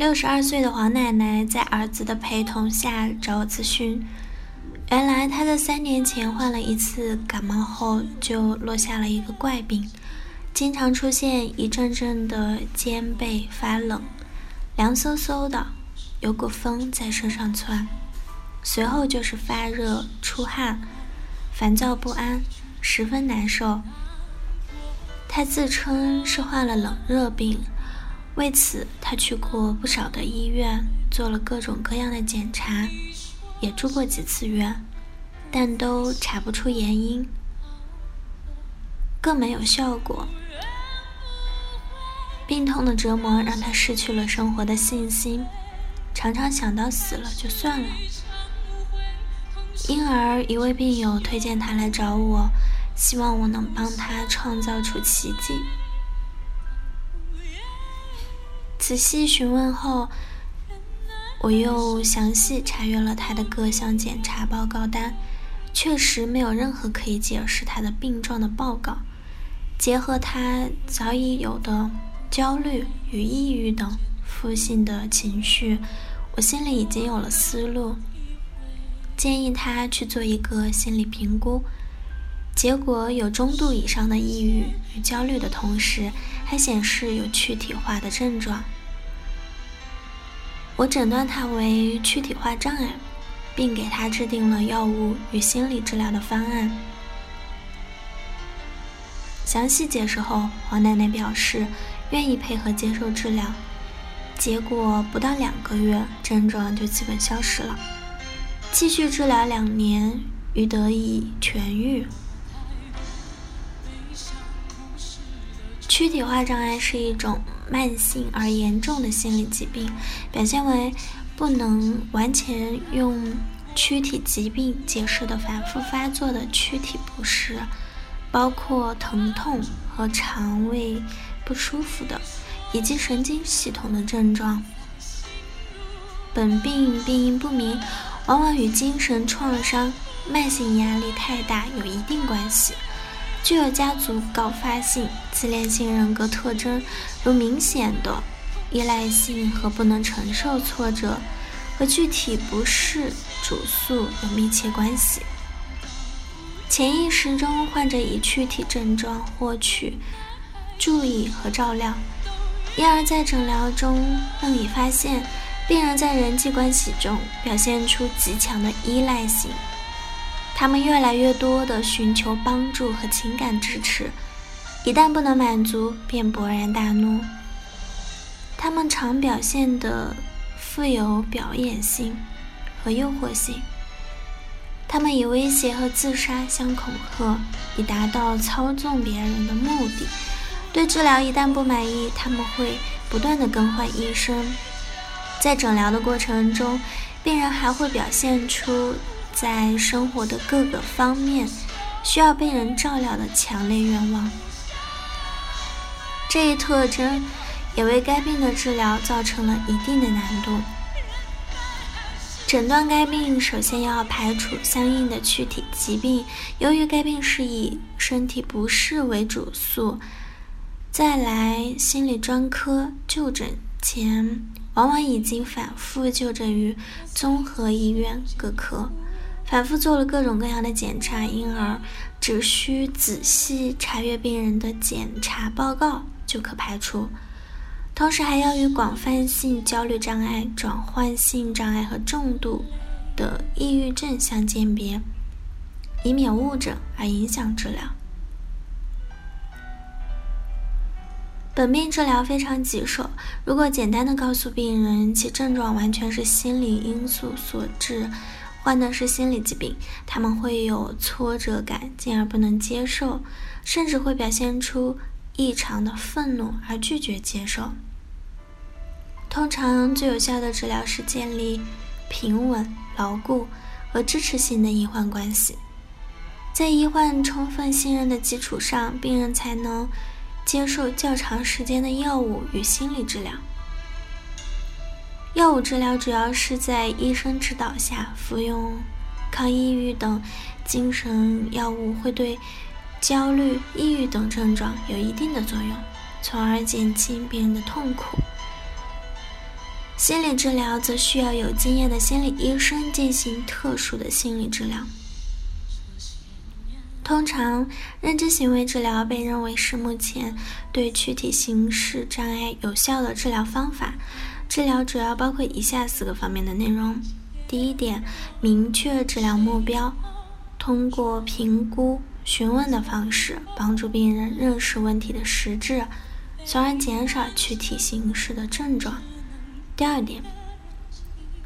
六十二岁的黄奶奶在儿子的陪同下找我咨询。原来她在三年前患了一次感冒后，就落下了一个怪病，经常出现一阵阵的肩背发冷，凉飕飕的，有股风在身上窜，随后就是发热、出汗、烦躁不安，十分难受。她自称是患了冷热病。为此，他去过不少的医院，做了各种各样的检查，也住过几次院，但都查不出原因，更没有效果。病痛的折磨让他失去了生活的信心，常常想到死了就算了。因而，一位病友推荐他来找我，希望我能帮他创造出奇迹。仔细询问后，我又详细查阅了他的各项检查报告单，确实没有任何可以解释他的病状的报告。结合他早已有的焦虑与抑郁等负性的情绪，我心里已经有了思路，建议他去做一个心理评估。结果有中度以上的抑郁与焦虑的同时，还显示有躯体化的症状。我诊断他为躯体化障碍，并给他制定了药物与心理治疗的方案。详细解释后，黄奶奶表示愿意配合接受治疗。结果不到两个月，症状就基本消失了。继续治疗两年，于得以痊愈。躯体化障碍是一种慢性而严重的心理疾病，表现为不能完全用躯体疾病解释的反复发作的躯体不适，包括疼痛和肠胃不舒服的，以及神经系统的症状。本病病因不明，往往与精神创伤、慢性压力太大有一定关系。具有家族高发性自恋性人格特征，如明显的依赖性和不能承受挫折，和具体不适主诉有密切关系。潜意识中，患者以躯体症状获取注意和照料，因而，在诊疗中更已发现，病人在人际关系中表现出极强的依赖性。他们越来越多地寻求帮助和情感支持，一旦不能满足，便勃然大怒。他们常表现的富有表演性和诱惑性，他们以威胁和自杀相恐吓，以达到操纵别人的目的。对治疗一旦不满意，他们会不断地更换医生。在诊疗的过程中，病人还会表现出。在生活的各个方面需要被人照料的强烈愿望，这一特征也为该病的治疗造成了一定的难度。诊断该病首先要排除相应的躯体疾病，由于该病是以身体不适为主诉，再来心理专科就诊前，往往已经反复就诊于综合医院各科。反复做了各种各样的检查，因而只需仔细查阅病人的检查报告就可排除。同时还要与广泛性焦虑障碍、转换性障碍和重度的抑郁症相鉴别，以免误诊而影响治疗。本病治疗非常棘手，如果简单的告诉病人其症状完全是心理因素所致。患的是心理疾病，他们会有挫折感，进而不能接受，甚至会表现出异常的愤怒而拒绝接受。通常最有效的治疗是建立平稳、牢固和支持性的医患关系。在医患充分信任的基础上，病人才能接受较长时间的药物与心理治疗。药物治疗主要是在医生指导下服用，抗抑郁等精神药物会对焦虑、抑郁等症状有一定的作用，从而减轻病人的痛苦。心理治疗则需要有经验的心理医生进行特殊的心理治疗。通常，认知行为治疗被认为是目前对躯体形式障碍有效的治疗方法。治疗主要包括以下四个方面的内容：第一点，明确治疗目标，通过评估、询问的方式，帮助病人认识问题的实质，从而减少躯体形式的症状。第二点，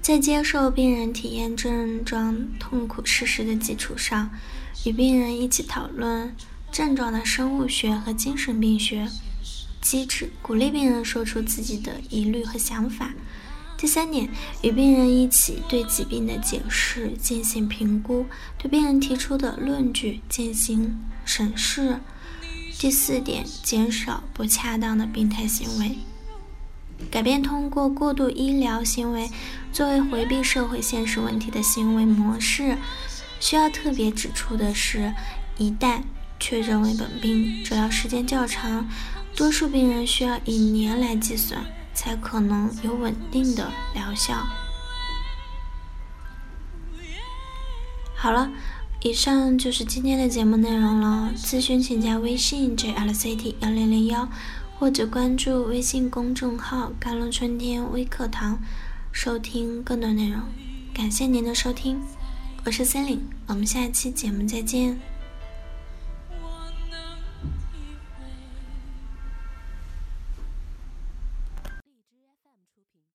在接受病人体验症状痛苦事实的基础上，与病人一起讨论症状的生物学和精神病学。机制鼓励病人说出自己的疑虑和想法。第三点，与病人一起对疾病的解释进行评估，对病人提出的论据进行审视。第四点，减少不恰当的病态行为，改变通过过度医疗行为作为回避社会现实问题的行为模式。需要特别指出的是，一旦确诊为本病，治疗时间较长。多数病人需要以年来计算，才可能有稳定的疗效。好了，以上就是今天的节目内容了。咨询请加微信 jlct 幺零零幺，或者关注微信公众号“甘露春天微课堂”，收听更多内容。感谢您的收听，我是森林，我们下期节目再见。